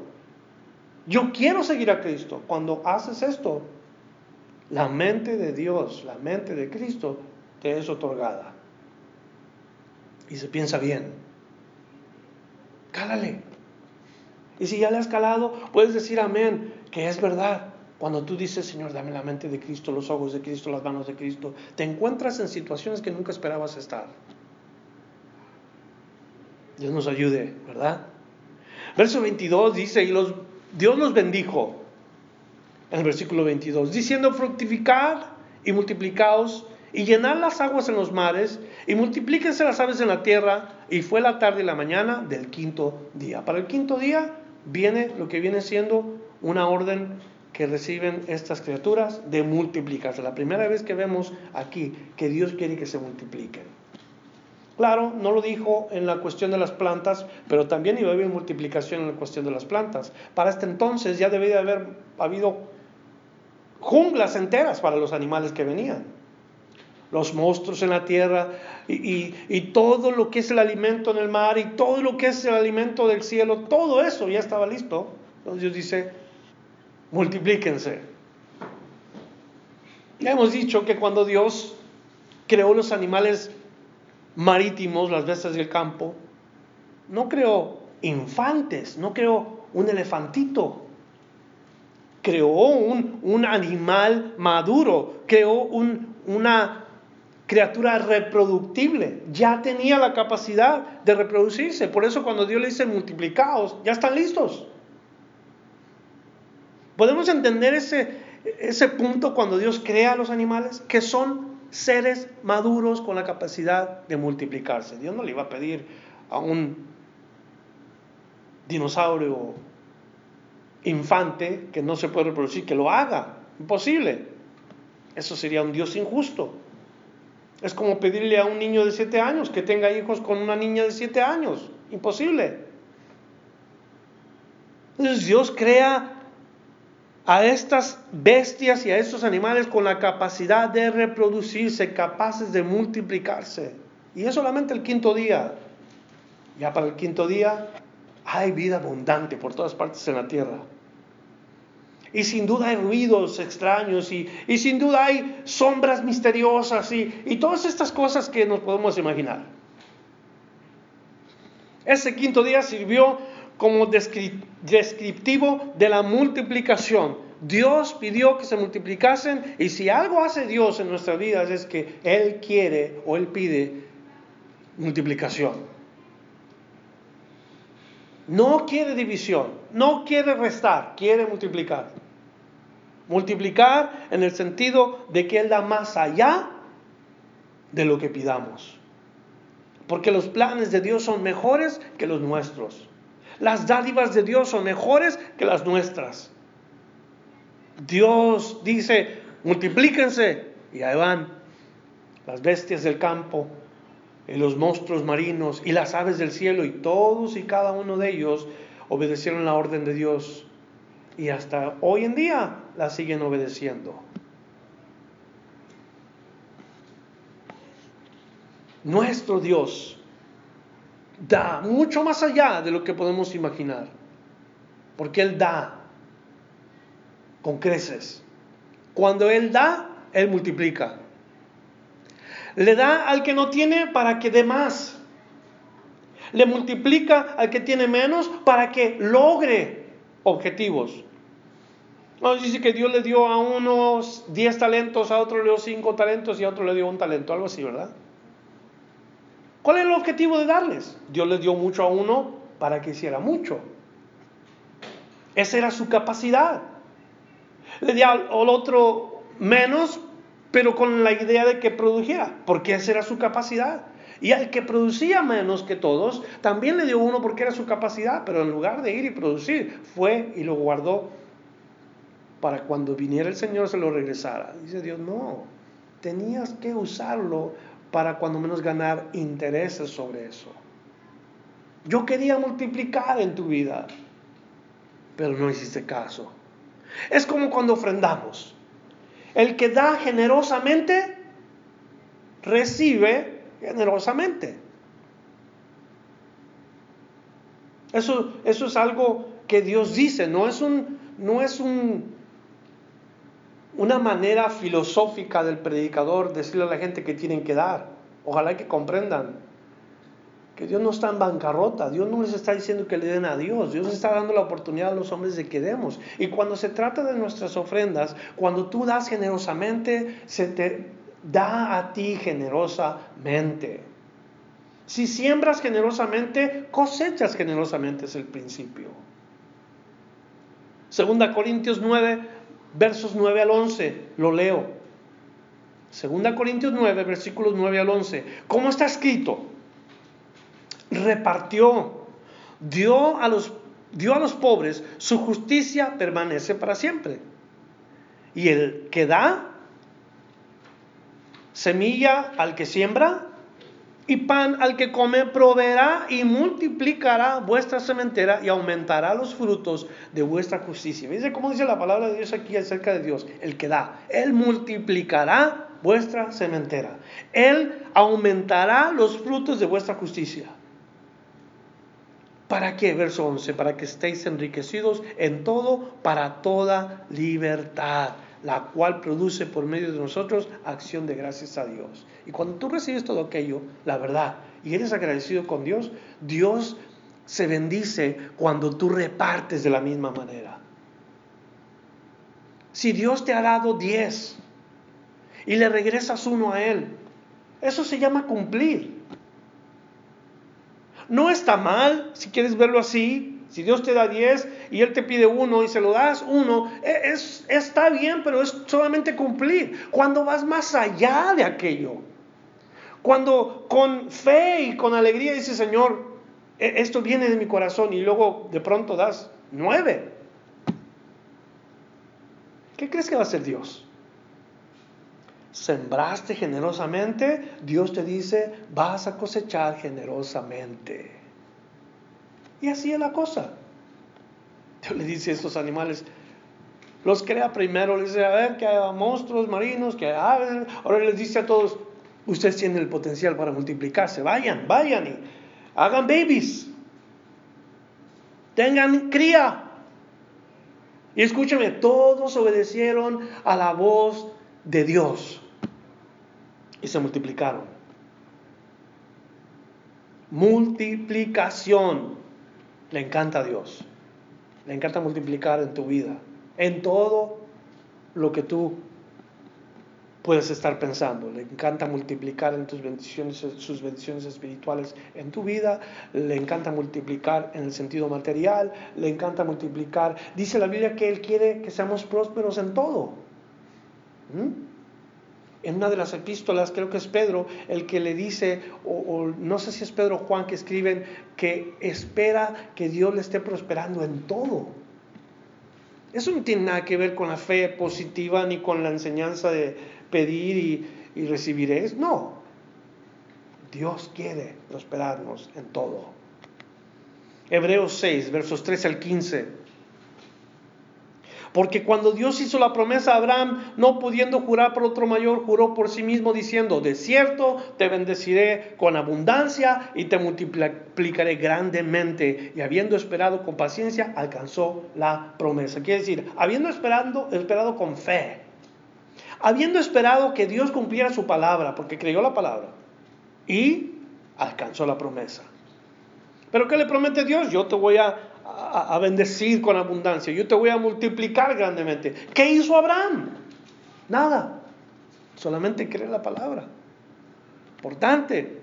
Yo quiero seguir a Cristo. Cuando haces esto, la mente de Dios, la mente de Cristo, te es otorgada. Y se piensa bien. Cálale. Y si ya le has calado, puedes decir amén, que es verdad. Cuando tú dices, Señor, dame la mente de Cristo, los ojos de Cristo, las manos de Cristo, te encuentras en situaciones que nunca esperabas estar. Dios nos ayude, ¿verdad? Verso 22 dice, y los, Dios los bendijo, en el versículo 22, diciendo, fructificad y multiplicaos y llenad las aguas en los mares y multiplíquense las aves en la tierra. Y fue la tarde y la mañana del quinto día. Para el quinto día viene lo que viene siendo una orden que reciben estas criaturas de multiplicarse. La primera vez que vemos aquí que Dios quiere que se multipliquen. Claro, no lo dijo en la cuestión de las plantas, pero también iba a haber multiplicación en la cuestión de las plantas. Para este entonces ya debía haber habido junglas enteras para los animales que venían. Los monstruos en la tierra y, y, todo lo que es el alimento en el mar y todo lo que es el alimento del cielo, todo eso ya estaba listo. Entonces Dios dice, multiplíquense. Ya hemos dicho que cuando Dios creó los animales marítimos, las bestias del campo, no creó infantes, no creó un elefantito, creó un, un animal maduro, creó un, una criatura reproductible, ya tenía la capacidad de reproducirse. Por eso cuando Dios le dice multiplicados, ya están listos. Podemos entender ese, ese punto cuando Dios crea a los animales, que son seres maduros con la capacidad de multiplicarse. Dios no le iba a pedir a un dinosaurio infante que no se puede reproducir que lo haga. Imposible. Eso sería un Dios injusto. Es como pedirle a un niño de siete años que tenga hijos con una niña de siete años. Imposible. Entonces Dios crea a estas bestias y a estos animales con la capacidad de reproducirse, capaces de multiplicarse. Y es solamente el quinto día. Ya para el quinto día hay vida abundante por todas partes en la tierra. Y sin duda hay ruidos extraños y, sin duda hay sombras misteriosas y, y todas estas cosas que nos podemos imaginar. Ese quinto día sirvió como descriptivo de la multiplicación. Dios pidió que se multiplicasen y si algo hace Dios en nuestras vidas es que Él quiere o Él pide multiplicación. No quiere división, no quiere restar, quiere multiplicar. Multiplicar en el sentido de que Él da más allá de lo que pidamos. Porque los planes de Dios son mejores que los nuestros. Las dádivas de Dios son mejores que las nuestras. Dios dice, multiplíquense. Y ahí van las bestias del campo, y los monstruos marinos, y las aves del cielo, y todos y cada uno de ellos obedecieron la orden de Dios. Y hasta hoy en día la siguen obedeciendo. Nuestro Dios da mucho más allá de lo que podemos imaginar. Porque Él da con creces. Cuando Él da, Él multiplica. Le da al que no tiene para que dé más. Le multiplica al que tiene menos para que logre objetivos. Nos dice que Dios le dio a unos 10 talentos, a otro le dio 5 talentos y a otro le dio un talento, algo así, ¿verdad? ¿Cuál es el objetivo de darles? Dios les dio mucho a uno para que hiciera mucho. Esa era su capacidad. Le dio al otro menos, pero con la idea de que produjera, porque esa era su capacidad. Y al que producía menos que todos, también le dio uno porque era su capacidad, pero en lugar de ir y producir, fue y lo guardó para cuando viniera el Señor se lo regresara. Dice Dios, no, tenías que usarlo para cuando menos ganar intereses sobre eso. Yo quería multiplicar en tu vida, pero no hiciste caso. Es como cuando ofrendamos. El que da generosamente, recibe generosamente. Eso, eso es algo que Dios dice, no es, un, no es un, una manera filosófica del predicador decirle a la gente que tienen que dar. Ojalá que comprendan que Dios no está en bancarrota, Dios no les está diciendo que le den a Dios, Dios está dando la oportunidad a los hombres de que demos. Y cuando se trata de nuestras ofrendas, cuando tú das generosamente, se te da a ti generosamente. Si siembras generosamente, cosechas generosamente, es el principio. Segunda Corintios 9, versos 9 al 11, lo leo. Segunda Corintios 9, versículos 9 al 11. ¿Cómo está escrito? Repartió, dio a los, dio a los pobres, su justicia permanece para siempre. Y el que da semilla al que siembra y pan al que come, proveerá y multiplicará vuestra sementera y aumentará los frutos de vuestra justicia. ¿Dice cómo dice la palabra de Dios aquí acerca de Dios? El que da. Él multiplicará vuestra sementera. Él aumentará los frutos de vuestra justicia. ¿Para qué? Verso 11. Para que estéis enriquecidos en todo, para toda libertad la cual produce por medio de nosotros acción de gracias a Dios. Y cuando tú recibes todo aquello, la verdad, y eres agradecido con Dios, Dios se bendice cuando tú repartes de la misma manera. Si Dios te ha dado 10 y le regresas uno a Él, eso se llama cumplir. No está mal, si quieres verlo así, si Dios te da 10 y Él te pide uno y se lo das uno, e, es, está bien, pero es solamente cumplir. Cuando vas más allá de aquello, cuando con fe y con alegría dices, Señor, e, esto viene de mi corazón y luego de pronto das nueve. ¿Qué crees que va a hacer Dios? Sembraste generosamente, Dios te dice, vas a cosechar generosamente. Y así es la cosa. Dios le dice a estos animales, los crea primero, les dice, a ver, que haya monstruos marinos, que haya Ahora les dice a todos, ustedes tienen el potencial para multiplicarse, vayan, vayan y hagan babies. Tengan cría. Y escúchame, todos obedecieron a la voz de Dios y se multiplicaron. Multiplicación. Le encanta a Dios. Le encanta multiplicar en tu vida, en todo lo que tú puedes estar pensando. Le encanta multiplicar en tus bendiciones, sus bendiciones espirituales en tu vida. Le encanta multiplicar en el sentido material. Le encanta multiplicar. Dice la Biblia que Él quiere que seamos prósperos en todo. ¿Mm? En una de las epístolas, creo que es Pedro, el que le dice, o, no sé si es Pedro o Juan que escriben, que espera que Dios le esté prosperando en todo. Eso no tiene nada que ver con la fe positiva ni con la enseñanza de pedir y, y recibiréis. No. Dios quiere prosperarnos en todo. Hebreos 6, versos 13 al 15. Porque cuando Dios hizo la promesa a Abraham, no pudiendo jurar por otro mayor, juró por sí mismo diciendo, de cierto te bendeciré con abundancia y te multiplicaré grandemente. Y habiendo esperado con paciencia, alcanzó la promesa. Quiere decir, habiendo esperado, esperado con fe, habiendo esperado que Dios cumpliera su palabra, porque creyó la palabra, y alcanzó la promesa. Pero ¿qué le promete Dios? Yo te voy a a, bendecir con abundancia, yo te voy a multiplicar grandemente. ¿Qué hizo Abraham? Nada, solamente cree la palabra. Importante,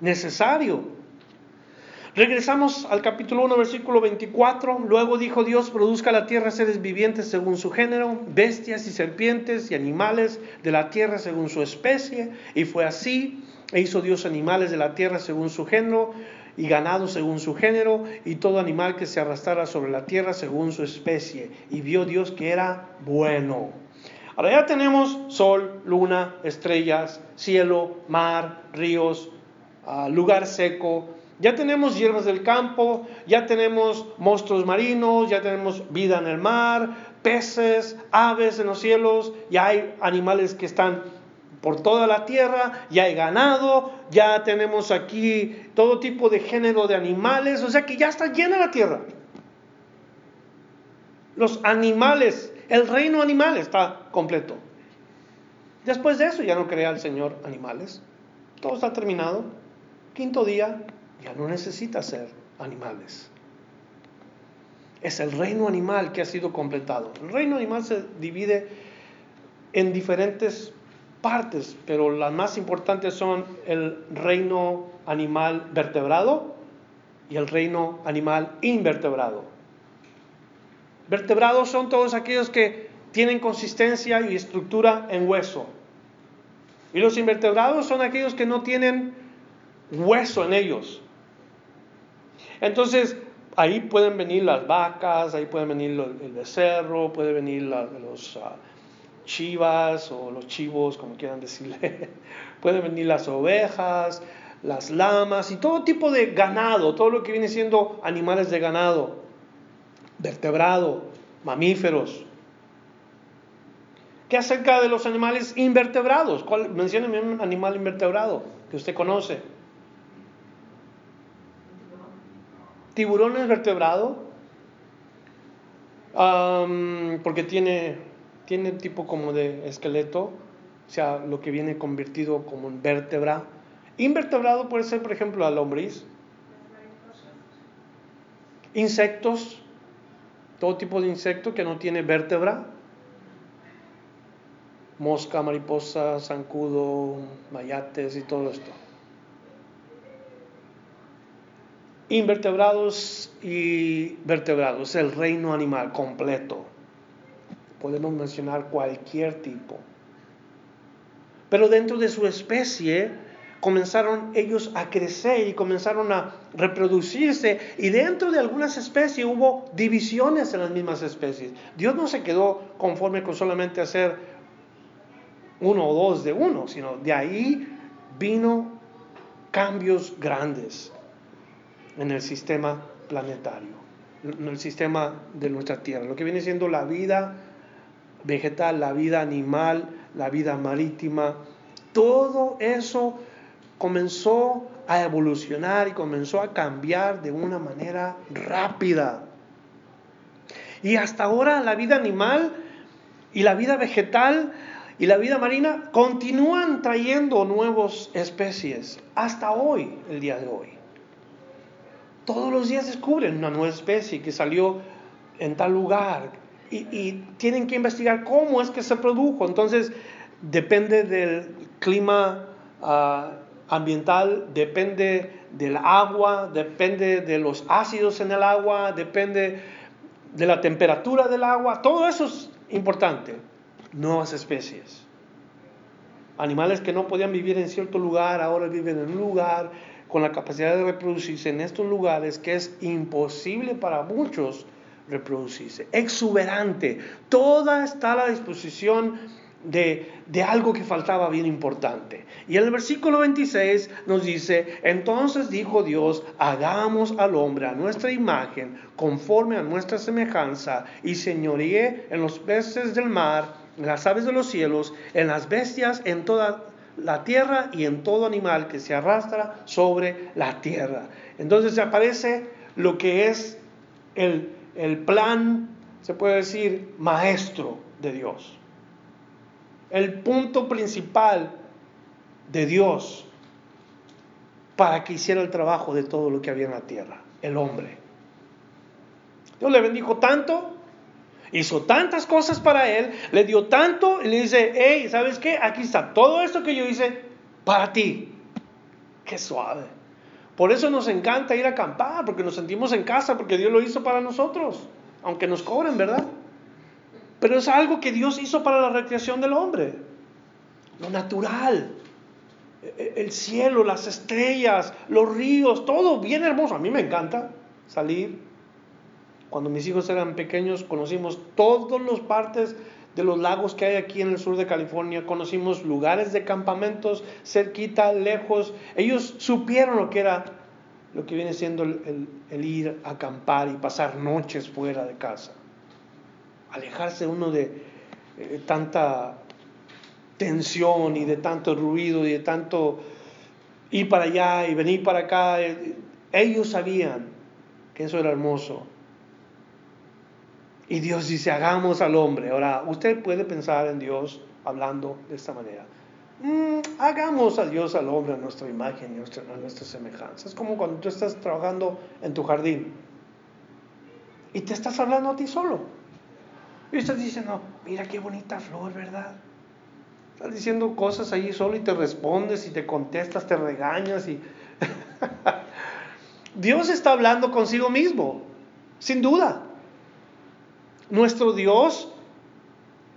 necesario. Regresamos al capítulo 1, versículo 24. Luego dijo Dios, produzca la tierra seres vivientes según su género, bestias y serpientes y animales de la tierra según su especie. Y fue así. E hizo Dios animales de la tierra según su género y ganado según su género, y todo animal que se arrastrara sobre la tierra según su especie. Y vio Dios que era bueno. Ahora ya tenemos sol, luna, estrellas, cielo, mar, ríos, ah, lugar seco. Ya tenemos hierbas del campo, ya tenemos monstruos marinos, ya tenemos vida en el mar, peces, aves en los cielos, ya hay animales que están por toda la tierra, ya hay ganado, ya tenemos aquí todo tipo de género de animales, o sea que ya está llena la tierra. Los animales, el reino animal está completo. Después de eso ya no crea el Señor animales, todo está terminado. Quinto día, ya no necesita ser animales. Es el reino animal que ha sido completado. El reino animal se divide en diferentes partes, pero las más importantes son el reino animal vertebrado y el reino animal invertebrado. Vertebrados son todos aquellos que tienen consistencia y estructura en hueso. Y los invertebrados son aquellos que no tienen hueso en ellos. Entonces, ahí pueden venir las vacas, ahí pueden venir el becerro, puede venir los... Ah, chivas o los chivos, como quieran decirle. Pueden venir las ovejas, las lamas y todo tipo de ganado, todo lo que viene siendo animales de ganado, vertebrado, mamíferos. ¿Qué acerca de los animales invertebrados? ¿Cuál, mencióneme un animal invertebrado que usted conoce. ¿Tiburón es vertebrado? porque tiene tiene tipo como de esqueleto, o sea, lo que viene convertido como en vértebra. Invertebrado puede ser, por ejemplo, la lombriz. Insectos, todo tipo de insecto que no tiene vértebra. Mosca, mariposa, zancudo, mayates y todo esto. Invertebrados y vertebrados, el reino animal completo podemos mencionar cualquier tipo. Pero dentro de su especie comenzaron ellos a crecer y comenzaron a reproducirse y dentro de algunas especies hubo divisiones en las mismas especies. Dios no se quedó conforme con solamente hacer uno o dos de uno, sino de ahí vino cambios grandes en el sistema planetario, en el sistema de nuestra Tierra, lo que viene siendo la vida vegetal, la vida animal, la vida marítima, todo eso comenzó a evolucionar y comenzó a cambiar de una manera rápida. Y hasta ahora la vida animal y la vida vegetal y la vida marina continúan trayendo nuevas especies, hasta hoy, el día de hoy. todos los días descubren una nueva especie que salió en tal lugar y, tienen que investigar cómo es que se produjo. Entonces, depende del clima ah, ambiental, depende del agua, depende de los ácidos en el agua, depende de la temperatura del agua, todo eso es importante. Nuevas especies. Animales que no podían vivir en cierto lugar, ahora viven en un lugar con la capacidad de reproducirse en estos lugares que es imposible para muchos reproducirse. Exuberante. Toda está a la disposición de, de, algo que faltaba bien importante. Y en el versículo 26 nos dice, entonces dijo Dios, hagamos al hombre a nuestra imagen, conforme a nuestra semejanza, y señoríe en los peces del mar, en las aves de los cielos, en las bestias, en toda la tierra y en todo animal que se arrastra sobre la tierra. Entonces aparece lo que es el, el plan, se puede decir, maestro de Dios. El punto principal de Dios para que hiciera el trabajo de todo lo que había en la tierra, el hombre. Dios le bendijo tanto, hizo tantas cosas para él, le dio tanto y le dice, hey, ¿sabes qué? Aquí está todo esto que yo hice para ti. Qué suave. Por eso nos encanta ir a acampar, porque nos sentimos en casa, porque Dios lo hizo para nosotros, aunque nos cobren, ¿verdad? Pero es algo que Dios hizo para la recreación del hombre, lo natural el cielo, las estrellas, los ríos, todo bien hermoso. A mí me encanta salir. Cuando mis hijos eran pequeños conocimos todas las partes de los lagos que hay aquí en el sur de California, conocimos lugares de campamentos cerquita, lejos. Ellos supieron lo que era, lo que viene siendo el, ir a acampar y pasar noches fuera de casa. Alejarse uno de eh, tanta tensión y de tanto ruido y de tanto ir para allá y venir para acá. Ellos sabían que eso era hermoso. Y Dios dice, hagamos al hombre. Ahora, usted puede pensar en Dios hablando de esta manera. Mm, hagamos a Dios al hombre a nuestra imagen y a nuestra semejanza. Es como cuando tú estás trabajando en tu jardín y te estás hablando a ti solo. Y estás diciendo, mira qué bonita flor, ¿verdad? Estás diciendo cosas ahí solo y te respondes y te contestas, te regañas y... Dios está hablando consigo mismo, sin duda. Nuestro Dios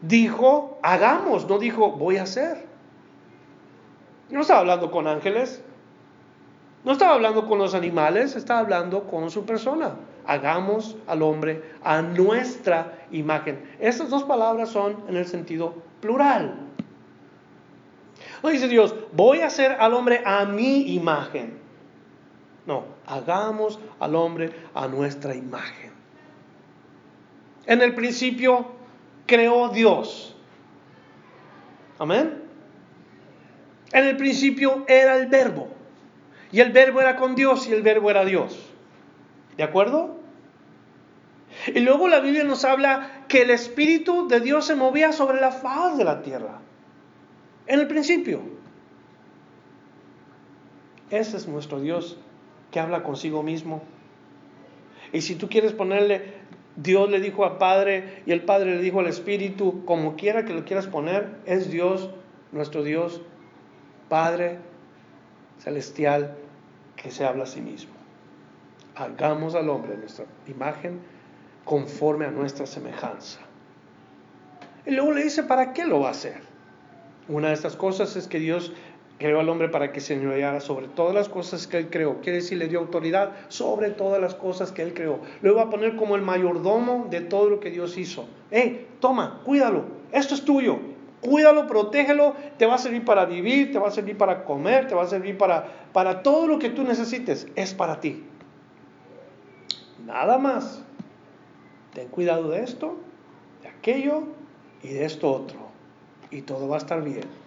dijo, hagamos, no dijo, voy a hacer. No estaba hablando con ángeles, no estaba hablando con los animales, estaba hablando con su persona. Hagamos al hombre a nuestra imagen. Estas dos palabras son en el sentido plural. No dice Dios, voy a hacer al hombre a mi imagen. No, hagamos al hombre a nuestra imagen. En el principio creó Dios. Amén. En el principio era el verbo. Y el verbo era con Dios y el verbo era Dios. ¿De acuerdo? Y luego la Biblia nos habla que el Espíritu de Dios se movía sobre la faz de la tierra en el principio. Ese es nuestro Dios que habla consigo mismo. Y si tú quieres ponerle, Dios le dijo al Padre y el Padre le dijo al Espíritu, como quiera que lo quieras poner, es Dios, nuestro Dios, Padre celestial, que se habla a sí mismo. Hagamos al hombre nuestra imagen conforme a nuestra semejanza. Y luego le dice, ¿para qué lo va a hacer? Una de estas cosas es que Dios creó al hombre para que se señoreara sobre todas las cosas que él creó. Quiere decir, le dio autoridad sobre todas las cosas que él creó. Lo va a poner como el mayordomo de todo lo que Dios hizo. ¡Eh, toma, cuídalo! Esto es tuyo. Cuídalo, protégelo, te va a servir para vivir, te va a servir para comer, te va a servir para, para todo lo que tú necesites. Es para ti. Nada más. Ten cuidado de esto, de aquello y de esto otro y todo va a estar bien.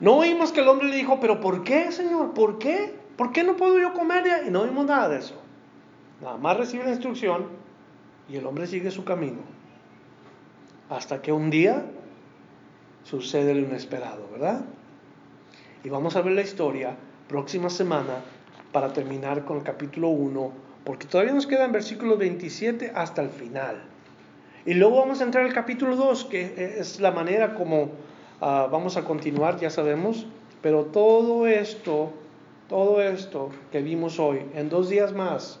No oímos que el hombre le dijo, pero ¿por qué, Señor? ¿Por qué? ¿Por qué no puedo yo comer? Y no oímos nada de eso. Nada más recibe la instrucción y el hombre sigue su camino. Hasta que un día sucede lo inesperado, ¿verdad? Y vamos a ver la historia próxima semana para terminar con el capítulo 1, porque todavía nos quedan versículos 27 hasta el final. Y luego vamos a entrar al capítulo 2, que es la manera como ah, vamos a continuar, ya sabemos, pero todo esto, todo esto que vimos hoy, en dos días más,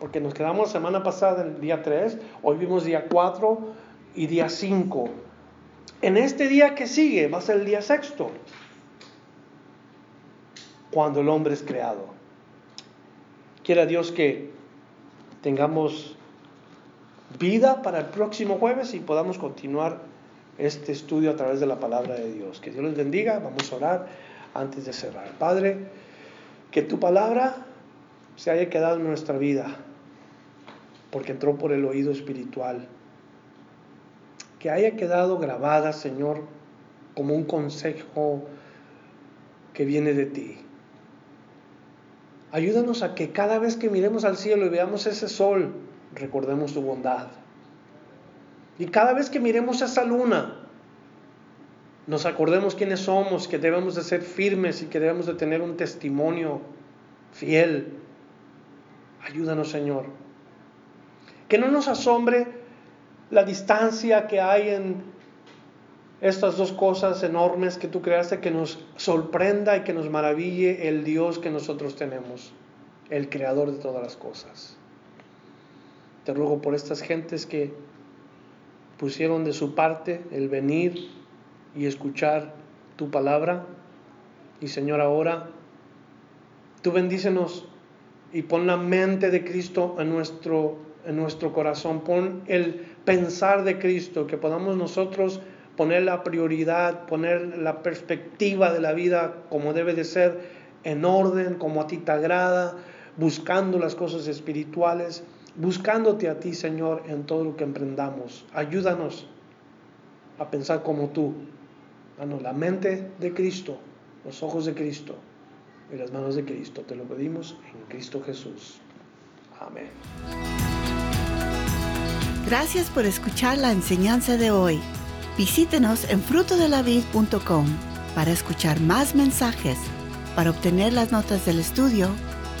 porque nos quedamos la semana pasada el día 3, hoy vimos día 4 y día 5. En este día que sigue va a ser el día sexto, cuando el hombre es creado. Quiera Dios que tengamos vida para el próximo jueves y podamos continuar este estudio a través de la palabra de Dios. Que Dios les bendiga. Vamos a orar antes de cerrar. Padre, que tu palabra se haya quedado en nuestra vida, porque entró por el oído espiritual. Que haya quedado grabada, Señor, como un consejo que viene de ti. Ayúdanos a que cada vez que miremos al cielo y veamos ese sol, recordemos tu bondad. Y cada vez que miremos esa luna, nos acordemos quiénes somos, que debemos de ser firmes y que debemos de tener un testimonio fiel. Ayúdanos, Señor. Que no nos asombre la distancia que hay en estas dos cosas enormes que tú creaste, que nos sorprenda y que nos maraville el Dios que nosotros tenemos, el creador de todas las cosas. Te ruego por estas gentes que pusieron de su parte el venir y escuchar tu palabra. Y Señor, ahora tú bendícenos y pon la mente de Cristo en nuestro, en nuestro corazón. Pon el pensar de Cristo, que podamos nosotros poner la prioridad, poner la perspectiva de la vida como debe de ser, en orden, como a ti te agrada, buscando las cosas espirituales, buscándote a ti, Señor, en todo lo que emprendamos. Ayúdanos a pensar como tú. Danos la mente de Cristo, los ojos de Cristo y las manos de Cristo. Te lo pedimos en Cristo Jesús. Amén. Gracias por escuchar la enseñanza de hoy. Visítenos en frutodelavid.com para escuchar más mensajes, para obtener las notas del estudio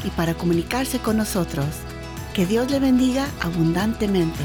y para comunicarse con nosotros. Que Dios le bendiga abundantemente.